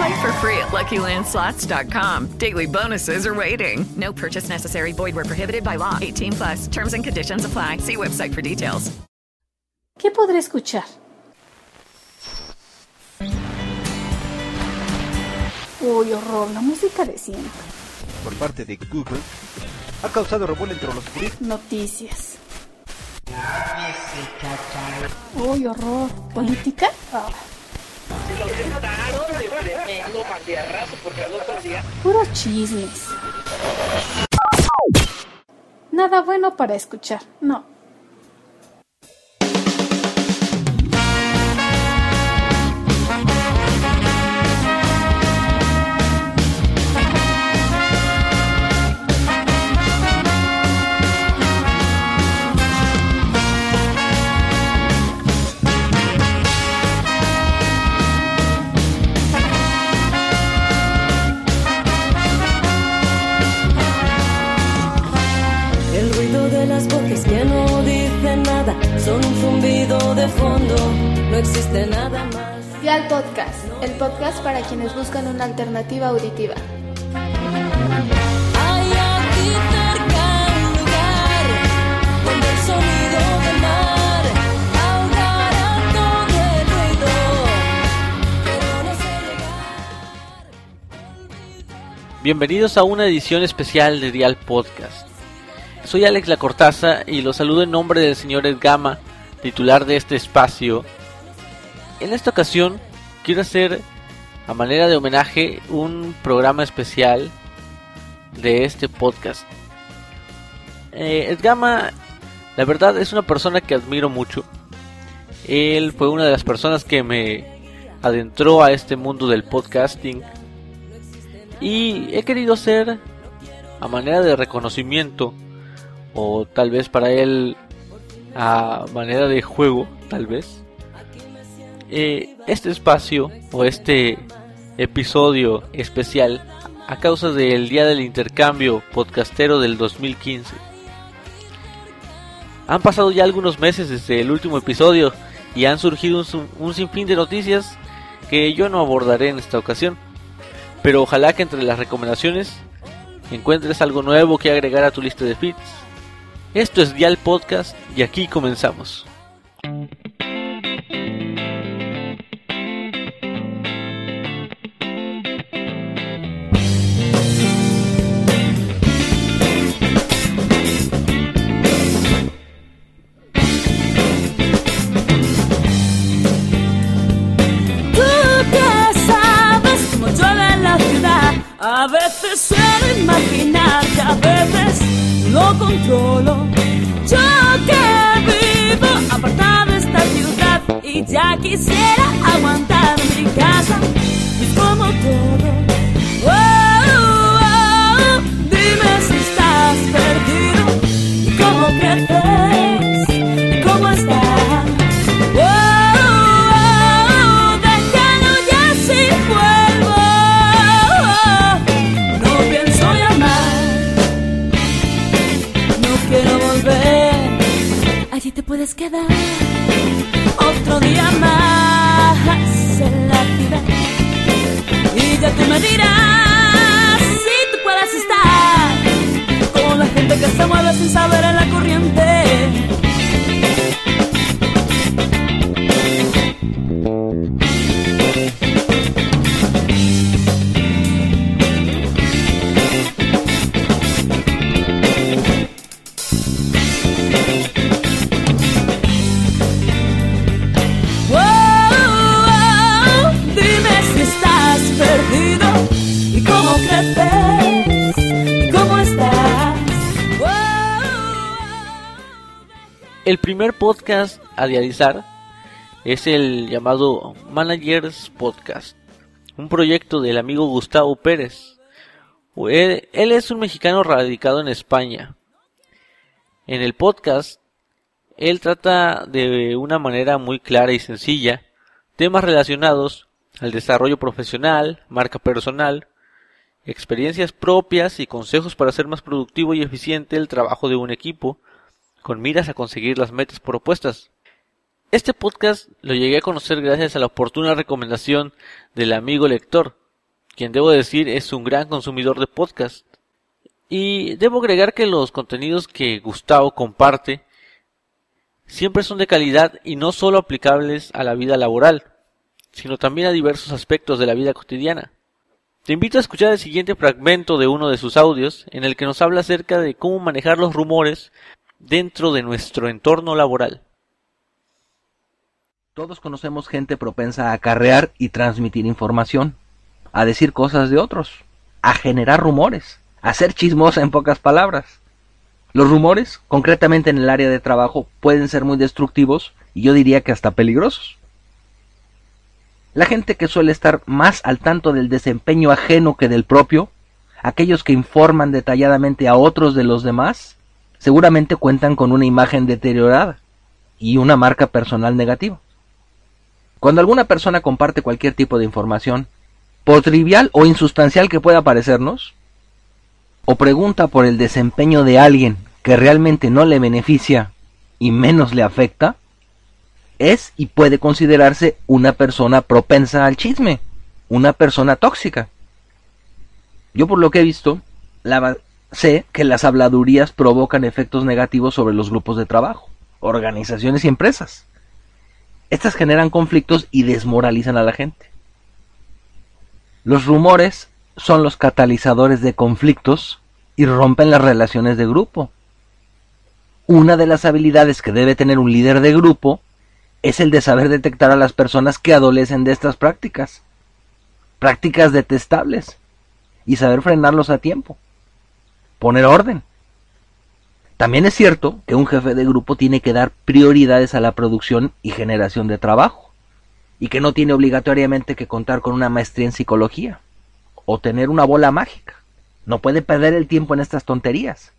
Play for free at LuckyLandSlots.com. Daily bonuses are waiting. No purchase necessary. Void were prohibited by law. 18 plus. Terms and conditions apply. See website for details. ¿Qué podré escuchar? Uy, horror, la música de siempre. Por parte de Google, ha causado revuelo entre los puristas. Noticias. Uy, horror. ¿Política? Ah. Ah. Puros chismes. Nada bueno para escuchar, no. De fondo, no existe nada más. El podcast, el podcast para quienes buscan una alternativa auditiva. Hay aquí cerca un lugar donde el sonido del mar ahogará todo el ruido, pero no sé llegar. Bienvenidos a una edición especial de Dial Podcast. Soy Alex La Cortaza y los saludo en nombre del señor Edgama, titular de este espacio. En esta ocasión quiero hacer, a manera de homenaje, un programa especial de este podcast. Eh, Edgama, la verdad, es una persona que admiro mucho. Él fue una de las personas que me adentró a este mundo del podcasting. Y he querido hacer, a manera de reconocimiento, o tal vez para él a manera de juego, tal vez, eh, este espacio o este episodio especial a causa del Día del Intercambio Podcastero del 2015. Han pasado ya algunos meses desde el último episodio y han surgido un, un sinfín de noticias que yo no abordaré en esta ocasión. Pero ojalá que entre las recomendaciones encuentres algo nuevo que agregar a tu lista de feeds. Esto es Dial Podcast y aquí comenzamos. A veces suelo imaginar lo controlo. Yo que vivo apartado de esta ciudad y ya quisiera aguantar mi casa. Es como todo. Oh, oh. Dime si estás perdido cómo creces cómo estás. Puedes quedar otro día más en la ciudad. Y ya tú me dirás El primer podcast a realizar es el llamado Managers Podcast, un proyecto del amigo Gustavo Pérez. Él, él es un mexicano radicado en España. En el podcast, él trata de una manera muy clara y sencilla temas relacionados al desarrollo profesional, marca personal, experiencias propias y consejos para hacer más productivo y eficiente el trabajo de un equipo, con miras a conseguir las metas propuestas. Este podcast lo llegué a conocer gracias a la oportuna recomendación del amigo lector, quien debo decir es un gran consumidor de podcast. Y debo agregar que los contenidos que Gustavo comparte siempre son de calidad y no solo aplicables a la vida laboral, sino también a diversos aspectos de la vida cotidiana. Te invito a escuchar el siguiente fragmento de uno de sus audios en el que nos habla acerca de cómo manejar los rumores dentro de nuestro entorno laboral. Todos conocemos gente propensa a acarrear y transmitir información, a decir cosas de otros, a generar rumores, a ser chismosa en pocas palabras. Los rumores, concretamente en el área de trabajo, pueden ser muy destructivos y yo diría que hasta peligrosos. La gente que suele estar más al tanto del desempeño ajeno que del propio, aquellos que informan detalladamente a otros de los demás, seguramente cuentan con una imagen deteriorada y una marca personal negativa. Cuando alguna persona comparte cualquier tipo de información, por trivial o insustancial que pueda parecernos, o pregunta por el desempeño de alguien que realmente no le beneficia y menos le afecta, es y puede considerarse una persona propensa al chisme, una persona tóxica. Yo por lo que he visto, sé que las habladurías provocan efectos negativos sobre los grupos de trabajo, organizaciones y empresas. Estas generan conflictos y desmoralizan a la gente. Los rumores son los catalizadores de conflictos y rompen las relaciones de grupo. Una de las habilidades que debe tener un líder de grupo es el de saber detectar a las personas que adolecen de estas prácticas, prácticas detestables, y saber frenarlos a tiempo, poner orden. También es cierto que un jefe de grupo tiene que dar prioridades a la producción y generación de trabajo, y que no tiene obligatoriamente que contar con una maestría en psicología, o tener una bola mágica. No puede perder el tiempo en estas tonterías,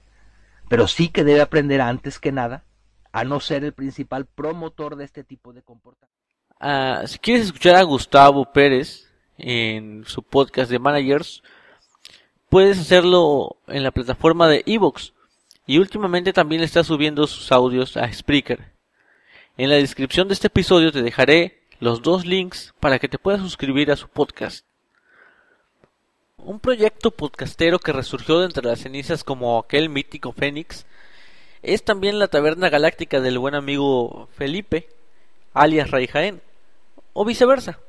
pero sí que debe aprender antes que nada a no ser el principal promotor de este tipo de comportamiento. Ah, si quieres escuchar a Gustavo Pérez en su podcast de managers, puedes hacerlo en la plataforma de Evox y últimamente también está subiendo sus audios a Spreaker. En la descripción de este episodio te dejaré los dos links para que te puedas suscribir a su podcast. Un proyecto podcastero que resurgió de entre las cenizas como aquel mítico Fénix es también la taberna galáctica del buen amigo Felipe, alias Ray Jaén, o viceversa,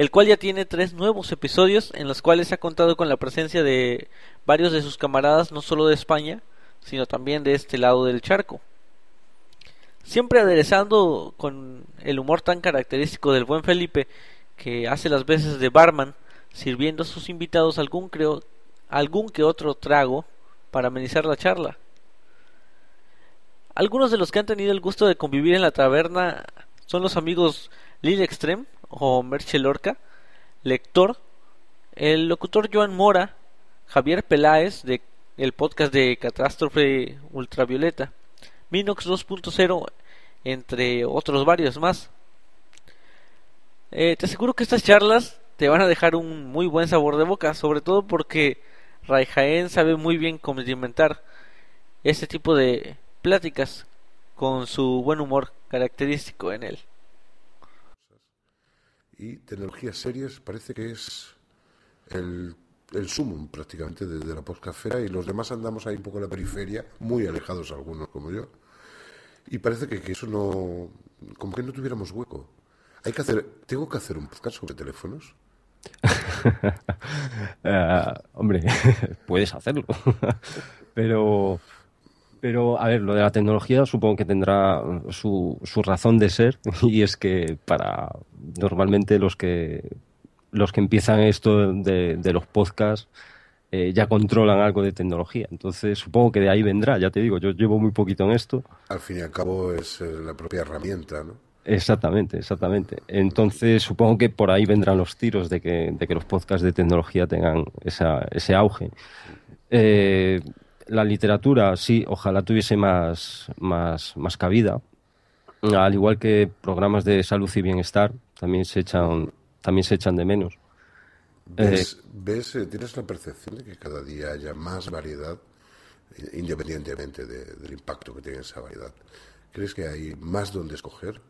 el cual ya tiene tres nuevos episodios en los cuales ha contado con la presencia de varios de sus camaradas no solo de España, sino también de este lado del charco. Siempre aderezando con el humor tan característico del buen Felipe, que hace las veces de barman, sirviendo a sus invitados algún, creo, algún que otro trago para amenizar la charla. Algunos de los que han tenido el gusto de convivir en la taberna son los amigos Lil Extreme o Merche Lorca, lector, el locutor Joan Mora, Javier Peláez de el podcast de Catástrofe Ultravioleta, Minox 2.0, entre otros varios más. Eh, te aseguro que estas charlas te van a dejar un muy buen sabor de boca, sobre todo porque Ray Jaén sabe muy bien complementar este tipo de pláticas con su buen humor característico en él. Y tecnologías serias parece que es el, el sumum prácticamente de, la poscafera y los demás andamos ahí un poco en la periferia, muy alejados algunos como yo. Y parece que, que eso no, como que no tuviéramos hueco. Hay que hacer, tengo que hacer un podcast sobre teléfonos. uh, hombre, puedes hacerlo, pero pero, a ver, lo de la tecnología supongo que tendrá su, su razón de ser y es que para normalmente los que los que empiezan esto de, de los podcasts eh, ya controlan algo de tecnología. Entonces supongo que de ahí vendrá, ya te digo, yo llevo muy poquito en esto. Al fin y al cabo es eh, la propia herramienta, ¿no? Exactamente, exactamente. Entonces supongo que por ahí vendrán los tiros de que, de que los podcasts de tecnología tengan esa, ese auge. Eh, la literatura, sí, ojalá tuviese más, más, más cabida. Al igual que programas de salud y bienestar, también se echan, también se echan de menos. ¿Ves, ves, eh, ¿Tienes la percepción de que cada día haya más variedad, eh, independientemente de- del impacto que tiene esa variedad? ¿Crees que hay más donde escoger?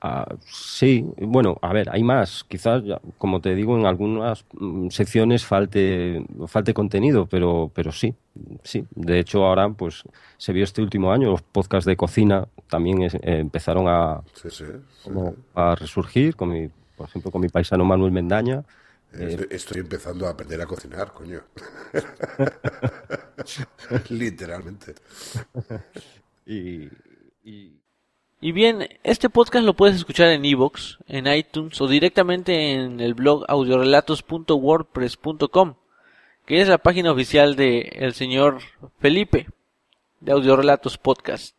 Ah, sí, bueno, a ver, hay más. Quizás, como te digo, en algunas mm, secciones falte, falte contenido, pero, pero sí, sí. De hecho, ahora, pues, se vio este último año, los podcasts de cocina también es- eh, empezaron a, Sí, sí. sí. como a resurgir, con mi, por ejemplo, con mi paisano Manuel Mendaña. Eh, Estoy, estoy empezando a aprender a cocinar, coño. Literalmente. y, y Y bien, este podcast lo puedes escuchar en iVoox, en iTunes o directamente en el blog audiorelatos.wordpress.com, que es la página oficial de el señor Felipe de Audiorelatos Podcast.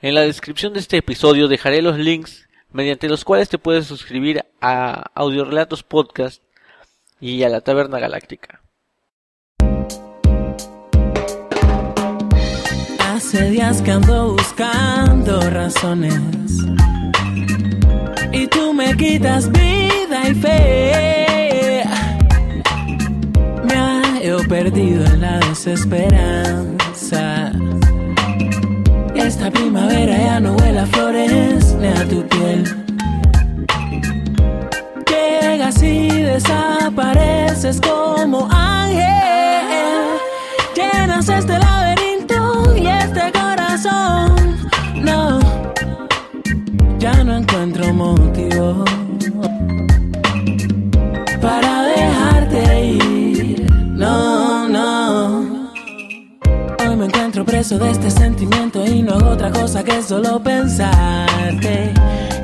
En la descripción de este episodio dejaré los links mediante los cuales te puedes suscribir a Audiorelatos Podcast y a la Taberna Galáctica. Días que ando buscando razones y tú me quitas vida y fe. Me hallo perdido en la desesperanza. Esta primavera ya no huele a flores ni a tu piel. Llegas y desapareces como ángel. De este sentimiento y no hago otra cosa que solo pensarte.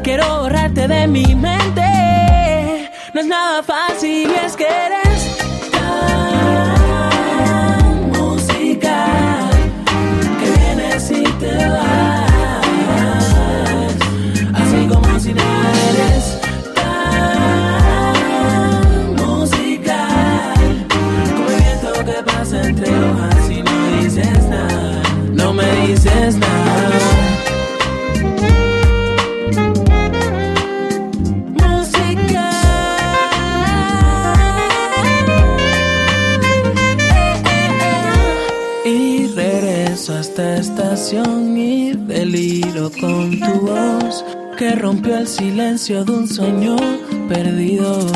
Quiero borrarte de mi mente. No es nada fácil es que eres no me dices nada. Música. Y regreso a esta estación y deliro con tu voz que rompió el silencio de un sueño perdido.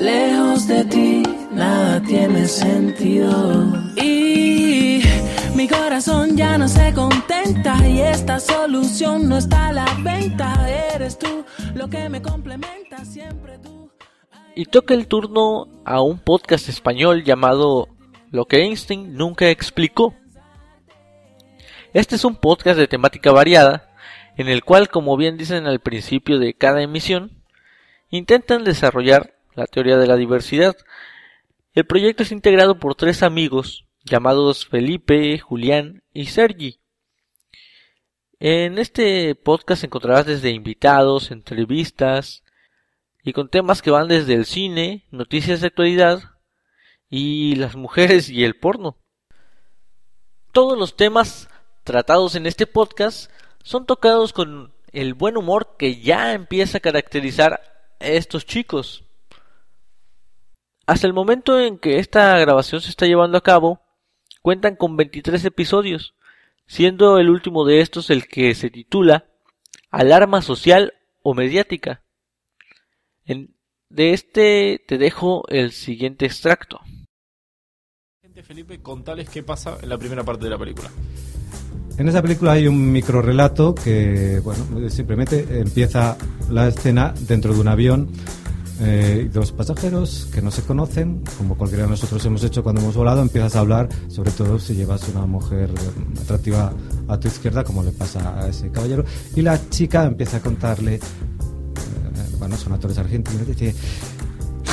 Lejos de ti nada tiene sentido. Y mi corazón ya no se contenta y esta solución no está a la venta. Eres tú lo que me complementa siempre tú. Y toca el turno a un podcast español llamado Lo que Einstein nunca explicó. Este es un podcast de temática variada, en el cual, como bien dicen al principio de cada emisión, intentan desarrollar la teoría de la diversidad. El proyecto es integrado por tres amigos llamados Felipe, Julián y Sergi. En este podcast encontrarás desde invitados, entrevistas y con temas que van desde el cine, noticias de actualidad y las mujeres y el porno. Todos los temas tratados en este podcast son tocados con el buen humor que ya empieza a caracterizar a estos chicos. Hasta el momento en que esta grabación se está llevando a cabo, cuentan con 23 episodios, siendo el último de estos el que se titula Alarma Social o Mediática. En- de este te dejo el siguiente extracto. Felipe, contales qué pasa en la primera parte de la película. En esa película hay un micro relato que, bueno, simplemente empieza la escena dentro de un avión. Eh, dos pasajeros que no se conocen, como cualquiera de nosotros hemos hecho cuando hemos volado, empiezas a hablar, sobre todo si llevas una mujer eh, atractiva a tu izquierda, como le pasa a ese caballero, y la chica empieza a contarle, eh, bueno, son actores argentinos, dice,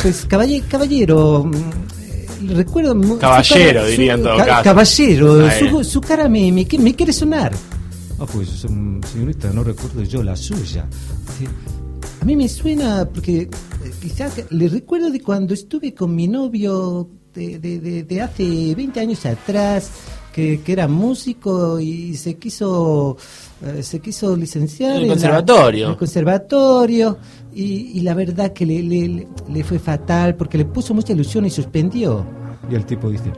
pues caballero, caballero mm, eh, recuerdo... su Caballero, cara- diría en su- todo ca- caso. Caballero, su, su cara me, me, me quiere sonar. Ah, pues mm, señorita, no recuerdo yo la suya. Sí. A mí me suena porque eh, quizá que- le recuerdo de cuando estuve con mi novio de, de, de- de hace 20 años atrás, que, que era músico y se quiso eh, se quiso licenciar En el conservatorio. en el conservatorio y, y la verdad que le, le- le- le fue fatal porque le puso mucha ilusión y suspendió. Y el tipo dice,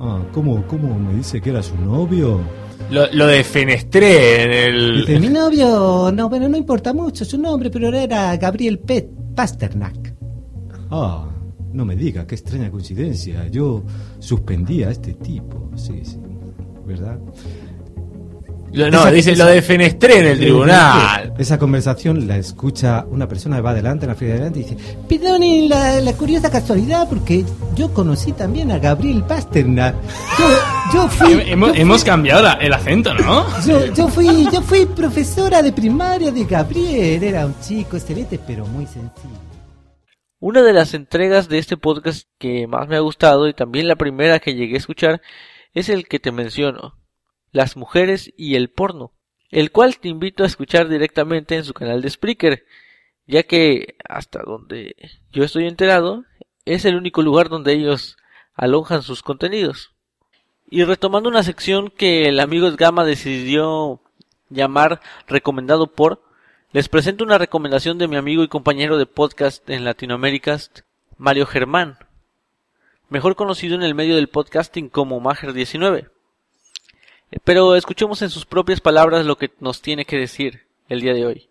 ah, ¿cómo, cómo me dice que era su novio? Lo, lo defenestré en el. Dice, mi novio, no, bueno, no importa mucho su nombre, pero era Gabriel Pet Pasternak. Ah, no me diga, qué extraña coincidencia. Yo suspendí a este tipo, sí, sí, ¿verdad? Lo- no, Esa- dice, esa- lo defenestré en el tribunal. Esa conversación la escucha una persona que va adelante, en la fila de adelante, y dice, perdonen la, la curiosa casualidad, porque yo conocí también a Gabriel Pasternak. Yo, yo fui... Hemos, yo fui- hemos cambiado la- el acento, ¿no? Yo, yo fui, yo fui profesora de primaria de Gabriel, era un chico excelente, pero muy sencillo. Una de las entregas de este podcast que más me ha gustado y también la primera que llegué a escuchar es el que te menciono, las mujeres y el porno, el cual te invito a escuchar directamente en su canal de Spreaker, ya que hasta donde yo estoy enterado es el único lugar donde ellos alojan sus contenidos. Y retomando una sección que el amigo Esgama decidió llamar recomendado por, les presento una recomendación de mi amigo y compañero de podcast en Latinoamérica, Mario Germán, mejor conocido en el medio del podcasting como Mager19. Pero escuchemos en sus propias palabras lo que nos tiene que decir el día de hoy.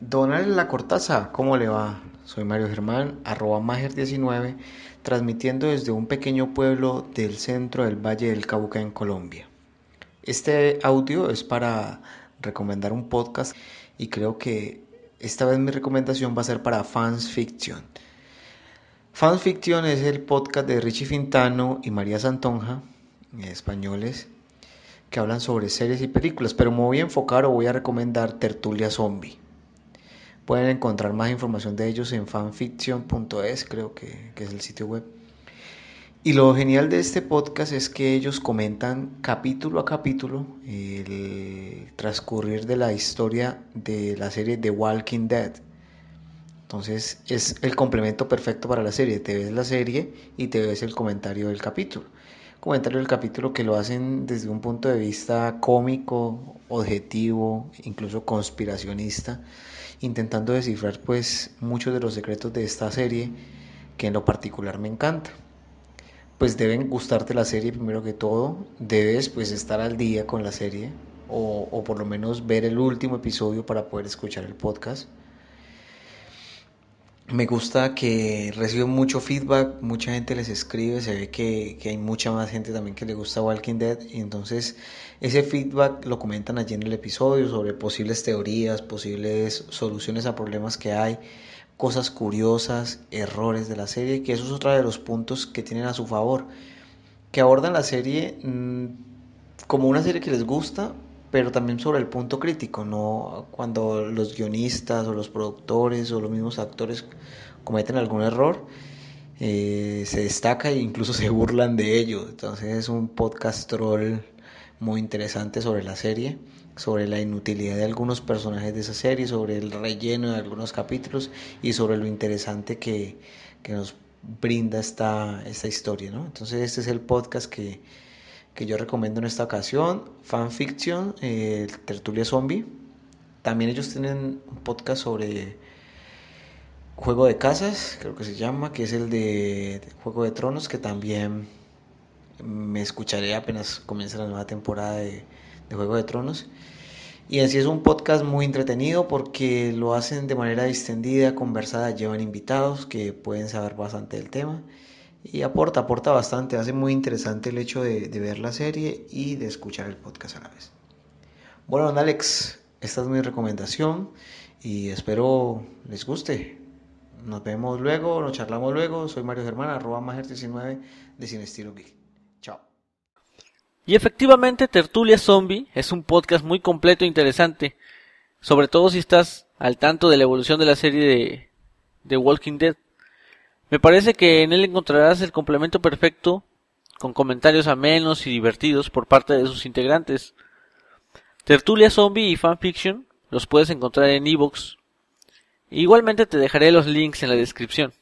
Donald La Cortaza, ¿cómo le va? Soy Mario Germán, arroba Mager19, transmitiendo desde un pequeño pueblo del centro del Valle del Cauca en Colombia. Este audio es para recomendar un podcast y creo que esta vez mi recomendación va a ser para Fans Fiction. Fans Fiction es el podcast de Richie Fintano y María Santonja, españoles, que hablan sobre series y películas, pero me voy a enfocar o voy a recomendar Tertulia Zombie. Pueden encontrar más información de ellos en fanfiction.es, creo que, que es el sitio web. Y lo genial de este podcast es que ellos comentan capítulo a capítulo el transcurrir de la historia de la serie The Walking Dead. Entonces es el complemento perfecto para la serie. Te ves la serie y te ves el comentario del capítulo. Comentario del capítulo que lo hacen desde un punto de vista cómico, objetivo, incluso conspiracionista, intentando descifrar pues muchos de los secretos de esta serie que en lo particular me encanta pues deben gustarte la serie primero que todo, debes pues estar al día con la serie o, o por lo menos ver el último episodio para poder escuchar el podcast. Me gusta que reciben mucho feedback, mucha gente les escribe, se ve que, hay mucha más gente también que le gusta Walking Dead y entonces ese feedback lo comentan allí en el episodio sobre posibles teorías, posibles soluciones a problemas que hay, cosas curiosas, errores de la serie, que eso es otro de los puntos que tienen a su favor, que abordan la serie mmm, como una serie que les gusta, pero también sobre el punto crítico, no cuando los guionistas o los productores o los mismos actores cometen algún error, eh, se destaca e incluso se burlan de ello. Entonces es un podcast troll muy interesante sobre la serie, sobre la inutilidad de algunos personajes de esa serie, sobre el relleno de algunos capítulos y sobre lo interesante que, que nos brinda esta, esta historia. ¿no? Entonces este es el podcast que que yo recomiendo en esta ocasión, Fanfiction, eh, Tertulia Zombie. También ellos tienen un podcast sobre Juego de Casas, creo que se llama, que es el de Juego de Tronos, que también me escucharé apenas comience la nueva temporada de, de Juego de Tronos. Y en sí es un podcast muy entretenido porque lo hacen de manera distendida, conversada, llevan invitados que pueden saber bastante del tema y aporta, aporta bastante, hace muy interesante el hecho de, de, ver la serie y de escuchar el podcast a la vez. Bueno, Alex, esta es mi recomendación y espero les guste. Nos vemos luego, nos charlamos luego. Soy Mario Germán, arroba Mager19 de Sin Estilo Geek. Chao. Y efectivamente, Tertulia Zombie es un podcast muy completo e interesante, sobre todo si estás al tanto de la evolución de la serie de, The Walking Dead. Me parece que en él encontrarás el complemento perfecto con comentarios amenos y divertidos por parte de sus integrantes. Tertulia Zombie y Fanfiction los puedes encontrar en Evox. Igualmente te dejaré los links en la descripción.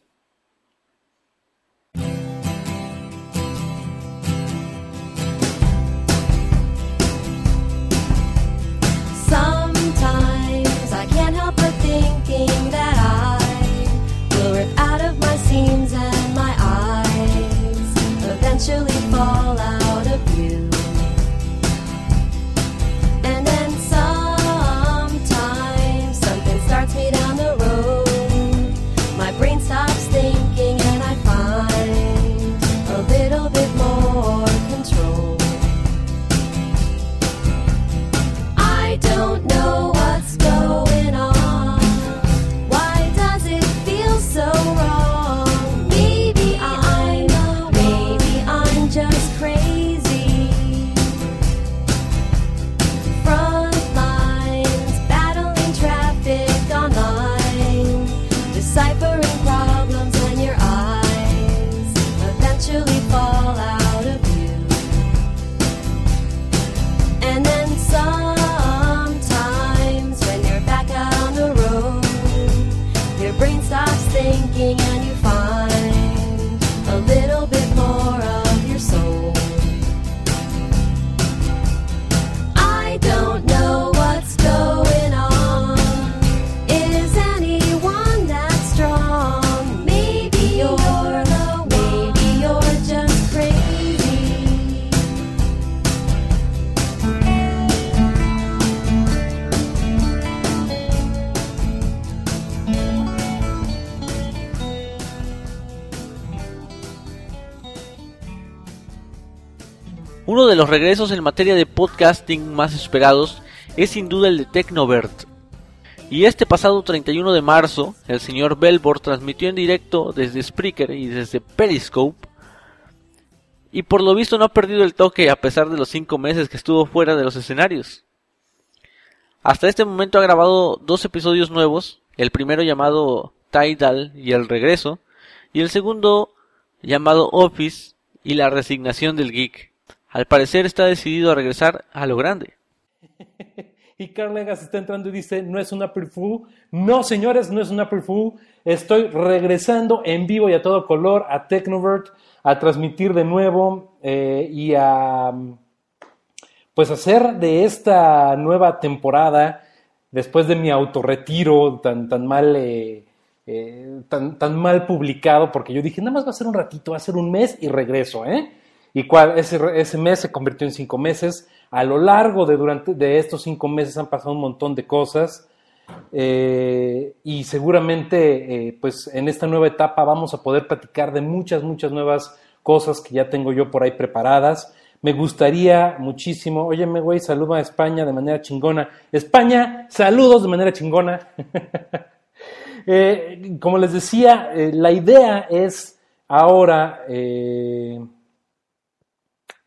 Uno de los regresos en materia de podcasting más esperados es sin duda el de Tecnovert. Y este pasado 31 de marzo, el señor Belbor transmitió en directo desde Spreaker y desde Periscope. Y por lo visto no ha perdido el toque a pesar de los 5 meses que estuvo fuera de los escenarios. Hasta este momento ha grabado dos episodios nuevos, el primero llamado Tidal y el regreso, y el segundo llamado Office y la resignación del geek. Al parecer está decidido a regresar a lo grande. Y Carl Legas está entrando y dice, no es una Fool. No, señores, no es una Fool. Estoy regresando en vivo y a todo color a Technovert a transmitir de nuevo eh, y a pues hacer de esta nueva temporada, después de mi autorretiro tan, tan mal eh, eh, tan, tan mal publicado, porque yo dije, nada más va a ser un ratito, va a ser un mes y regreso, ¿eh? Y cual, ese, ese mes se convirtió en cinco meses. A lo largo de, durante, de estos cinco meses han pasado un montón de cosas. eh, y seguramente, eh, pues en esta nueva etapa vamos a poder platicar de muchas, muchas nuevas cosas que ya tengo yo por ahí preparadas. Me gustaría muchísimo, óyeme, güey, saluda a España de manera chingona. España, saludos de manera chingona. Eh, como les decía, la idea es ahora,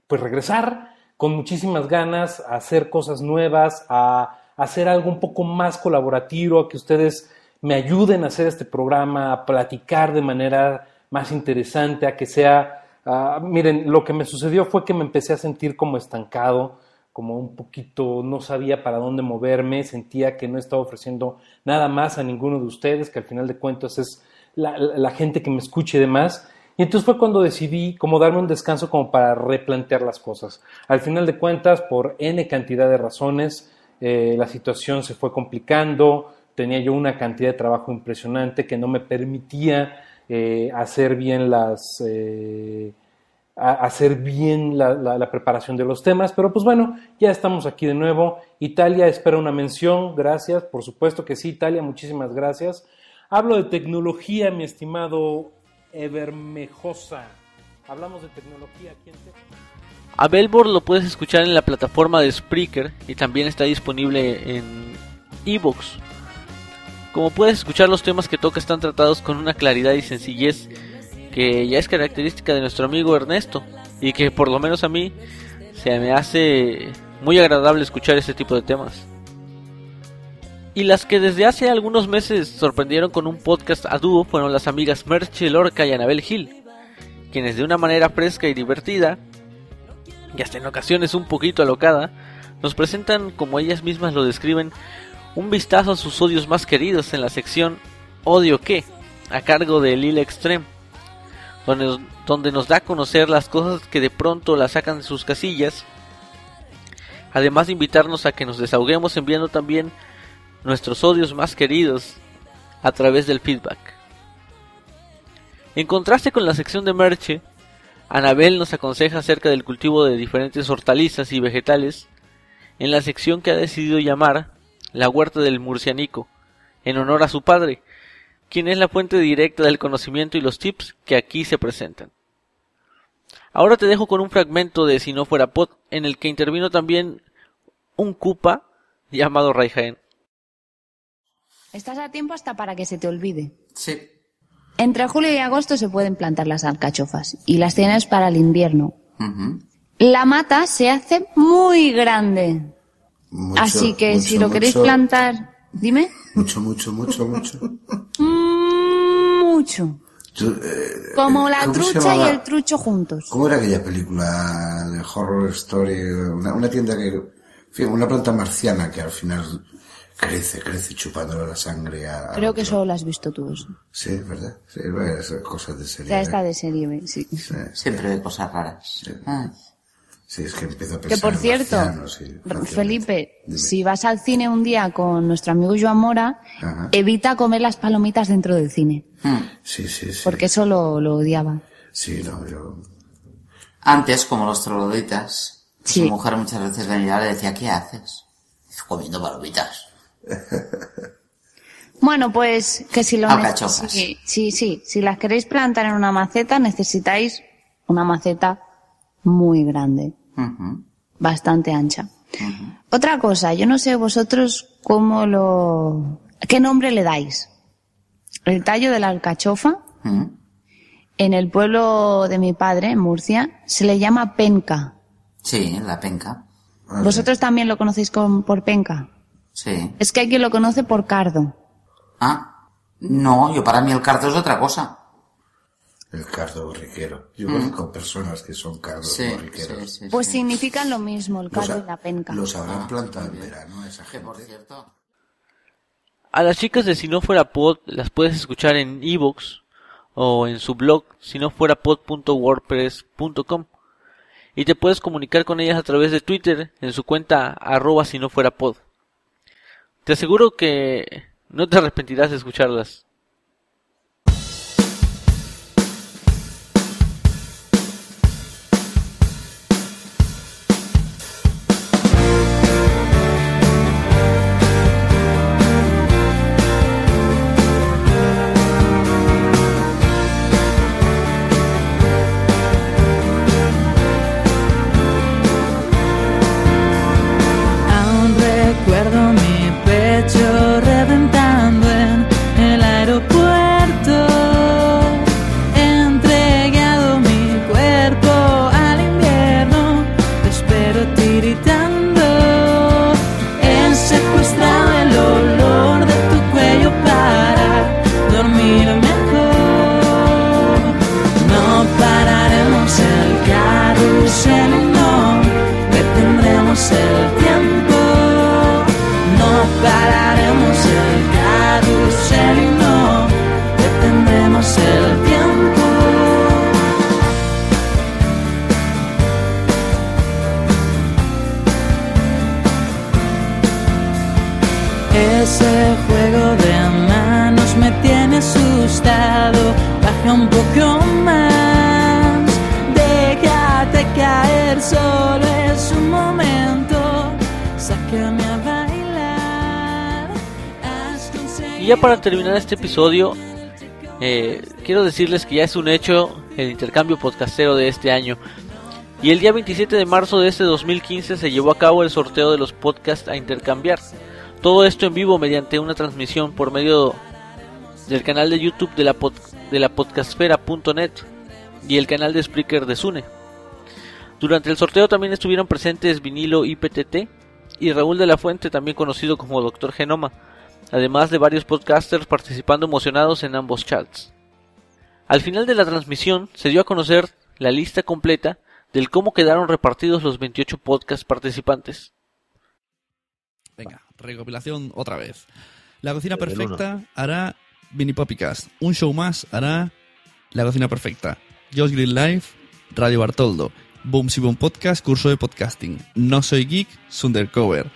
pues regresar con muchísimas ganas a hacer cosas nuevas, a, hacer algo un poco más colaborativo, a que ustedes me ayuden a hacer este programa, a platicar de manera más interesante, a que sea, ah, miren, lo que me sucedió fue que me empecé a sentir como estancado, como un poquito, no sabía para dónde moverme, sentía que no estaba ofreciendo nada más a ninguno de ustedes, que al final de cuentas es la- la gente que me escuche y demás. Y entonces fue cuando decidí como darme un descanso como para replantear las cosas. Al final de cuentas, por N cantidad de razones, eh, la situación se fue complicando, tenía yo una cantidad de trabajo impresionante que no me permitía eh, hacer bien las... eh, hacer bien la- la preparación de los temas, pero pues bueno, ya estamos aquí de nuevo. Italia espera una mención, gracias, por supuesto que sí, Italia, muchísimas gracias. Hablo de tecnología, mi estimado Evermejosa. Hablamos de tecnología aquí A Belbor lo puedes escuchar en la plataforma de Spreaker y también está disponible en Evox. Como puedes escuchar, los temas que toca están tratados con una claridad y sencillez que ya es característica de nuestro amigo Ernesto y que por lo menos a mí se me hace muy agradable escuchar este tipo de temas. Y las que desde hace algunos meses sorprendieron con un podcast a dúo fueron las amigas Merche Lorca y Anabel Gil, quienes de una manera fresca y divertida, y hasta en ocasiones un poquito alocada, nos presentan, como ellas mismas lo describen, un vistazo a sus odios más queridos en la sección Odio qué, a cargo de Lila Extreme, donde, donde nos da a conocer las cosas que de pronto la sacan de sus casillas, además de invitarnos a que nos desahoguemos enviando también nuestros odios más queridos a través del feedback. En contraste con la sección de Merche, Anabel nos aconseja acerca del cultivo de diferentes hortalizas y vegetales en la sección que ha decidido llamar La Huerta del Murcianico, en honor a su padre, quien es la fuente directa del conocimiento y los tips que aquí se presentan. Ahora te dejo con un fragmento de Si no fuera pot, en el que intervino también un cupa llamado Ray Jaén. Estás a tiempo hasta para que se te olvide. Sí. Entre julio y agosto se pueden plantar las alcachofas y las tienes para el invierno. La mata se hace muy grande. Mucho, Así que mucho, si lo queréis plantar, dime. Mucho, mucho, mucho, mucho. Mm, Mucho. Yo, eh, Como la ¿cómo se trucha y el trucho juntos. ¿Cómo era aquella película de Horror Story? Una, una tienda que, en fin, una planta marciana que al final crece, crece chupándole la sangre a... a Creo que otro. solo lo has visto tú eso. Sí, ¿verdad? Sí, bueno, esas cosas de serie. ¿eh? esta de serie, B, sí. Siempre de cosas raras. Sí, es que empiezo a pensar Que por cierto, Felipe, si vas al cine un día con nuestro amigo Joan Mora, Ajá. evita comer las palomitas dentro del cine, Sí, sí, sí. porque eso lo, lo odiaba. Sí, no, yo... Antes, como los trogloditas, Sí. su mujer muchas veces venía y le decía, ¿qué haces? Comiendo palomitas. Bueno, pues que si lo sí, sí, sí, si las queréis plantar en una maceta necesitáis una maceta muy grande, bastante ancha. Otra cosa, yo no sé vosotros cómo lo, qué nombre le dais. El tallo de la alcachofa en el pueblo de mi padre, en Murcia, se le llama penca. Sí, la penca. ¿Vosotros también lo conocéis con- por penca? Sí. Es que hay quien lo conoce por cardo. Ah, no, yo para mí el cardo es otra cosa. El cardo borriquero. Yo Mm. conozco personas que son cardos Sí, borriqueros. sí, sí, Pues significan lo mismo, el cardo y la penca. Los habrán plantado en verano esa gente. por cierto. A las chicas de Si no fuera pod las puedes escuchar en iVoox o en su blog si no fuera pod.wordpress.com y te puedes comunicar con ellas a través de Twitter en su cuenta arroba si no fuera pod. Te aseguro que no te arrepentirás de escucharlas. Para terminar este episodio, eh, quiero decirles que ya es un hecho el intercambio podcastero de este año. Y el día 27 de marzo de este 2015 se llevó a cabo el sorteo de los podcasts a intercambiar. Todo esto en vivo mediante una transmisión por medio del canal de YouTube de la, pod- de la podcastfera.net y el canal de Spreaker de Sune. Durante el sorteo también estuvieron presentes Vinilo IPTT y Raúl de la Fuente, también conocido como Doctor Genoma, además de varios podcasters participando emocionados en ambos chats. Al final de la transmisión se dio a conocer la lista completa del cómo quedaron repartidos los 28 podcast participantes. Venga, recopilación otra vez. La cocina perfecta hará Mini Poppycast. Un show más hará La cocina perfecta. Josh Green Life, Radio Bartoldo. Boom Si Boom Podcast, curso de podcasting. No soy geek, Sundercover.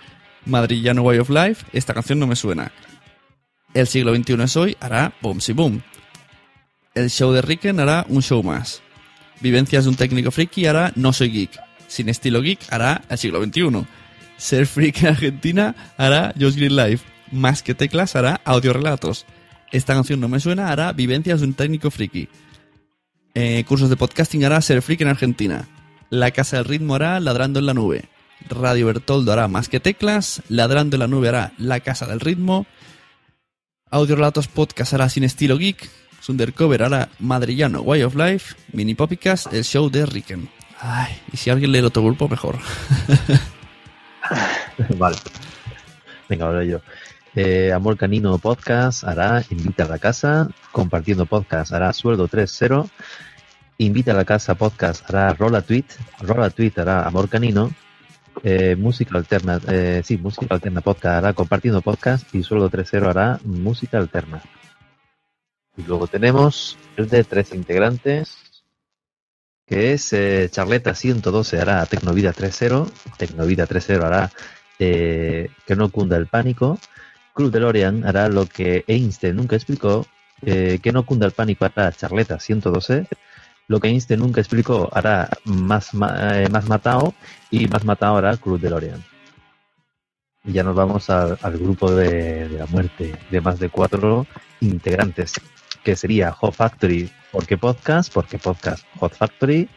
Madrillano Way of Life, esta canción no me suena. El siglo XXI es hoy hará Boom Si Boom. El show de Ricken hará un show más. Vivencias de un técnico friki hará No soy geek. Sin estilo geek hará El siglo XXI. Ser freak en Argentina hará Josh Green Life. Más que teclas hará audiorelatos. Esta canción no me suena hará Vivencias de un técnico friki. Eh, cursos de podcasting hará Ser freak en Argentina. La Casa del Ritmo hará Ladrando en la Nube. Radio Bertoldo hará Más que teclas. Ladrando en la Nube hará La Casa del Ritmo. Audiorelatos Podcast hará Sin estilo geek. Sundercover hará Madrillano Way of Life. Mini Poppycast, el show de Ricken. Ay, y si alguien lee el otro grupo, mejor. vale. Venga, ahora yo. Eh, Amor Canino Podcast hará Invita a la Casa. Compartiendo Podcast hará Sueldo 3.0. Invita a la Casa Podcast hará Rola Tweet. Rola Tweet hará Amor Canino. Eh, música Alterna, eh, sí, Música Alterna Podcast hará Compartiendo Podcast. Y Sueldo 3.0 hará Música Alterna. Y luego tenemos el de tres integrantes, que es eh, Charleta 112 hará Tecnovida 3.0, Tecnovida 3.0 hará eh, Que no cunda el pánico, Cruz DeLorean hará lo que Einstein nunca explicó, eh, Que no cunda el pánico hará Charleta 112, lo que Einstein nunca explicó hará Más, eh, más Matao y Más Matao hará Cruz DeLorean. Y ya nos vamos al, grupo de, de la muerte de más de cuatro integrantes, que sería Hot Factory, porque podcast, porque podcast Hot Factory,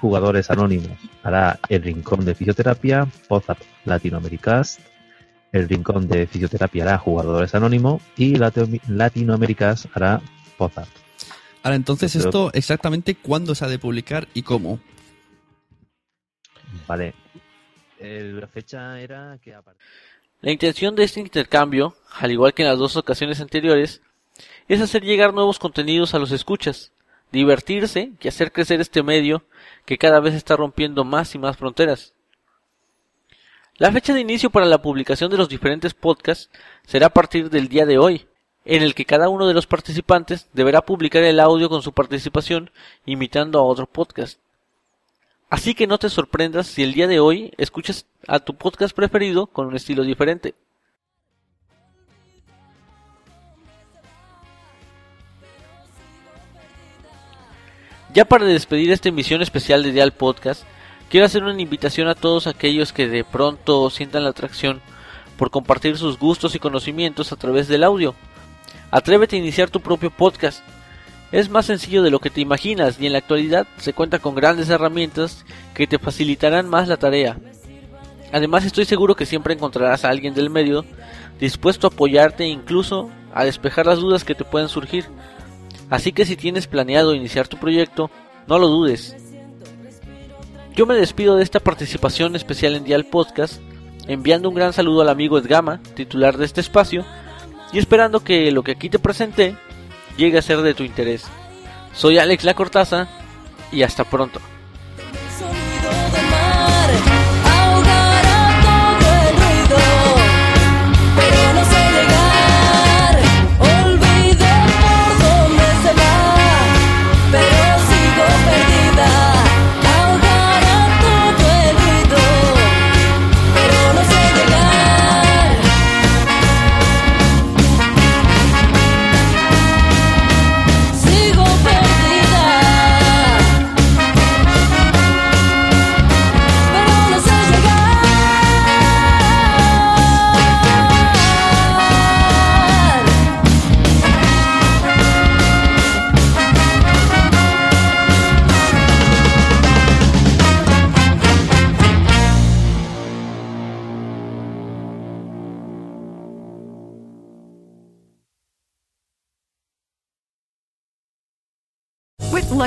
jugadores anónimos, hará el rincón de fisioterapia, Podzap Latinoamericas, el rincón de fisioterapia hará jugadores anónimo y Latino- Latinoamericas hará Podzap. Ahora, entonces, Pero- esto exactamente cuándo se ha de publicar y cómo. Vale. Eh, la fecha era que La intención de este intercambio, al igual que en las dos ocasiones anteriores, es hacer llegar nuevos contenidos a los escuchas, divertirse y hacer crecer este medio que cada vez está rompiendo más y más fronteras. La fecha de inicio para la publicación de los diferentes podcasts será a partir del día de hoy, en el que cada uno de los participantes deberá publicar el audio con su participación imitando a otro podcast. Así que no te sorprendas si el día de hoy escuchas a tu podcast preferido con un estilo diferente. Ya para despedir esta emisión especial de Dial Podcast, quiero hacer una invitación a todos aquellos que de pronto sientan la atracción por compartir sus gustos y conocimientos a través del audio. Atrévete a iniciar tu propio podcast. Es más sencillo de lo que te imaginas y en la actualidad se cuenta con grandes herramientas que te facilitarán más la tarea. Además estoy seguro que siempre encontrarás a alguien del medio dispuesto a apoyarte e incluso a despejar las dudas que te pueden surgir. Así que si tienes planeado iniciar tu proyecto, no lo dudes. Yo me despido de esta participación especial en Dial Podcast, enviando un gran saludo al amigo Edgama, titular de este espacio, y esperando que lo que aquí te presenté llegue a ser de tu interés. Soy Alex La Cortaza y hasta pronto.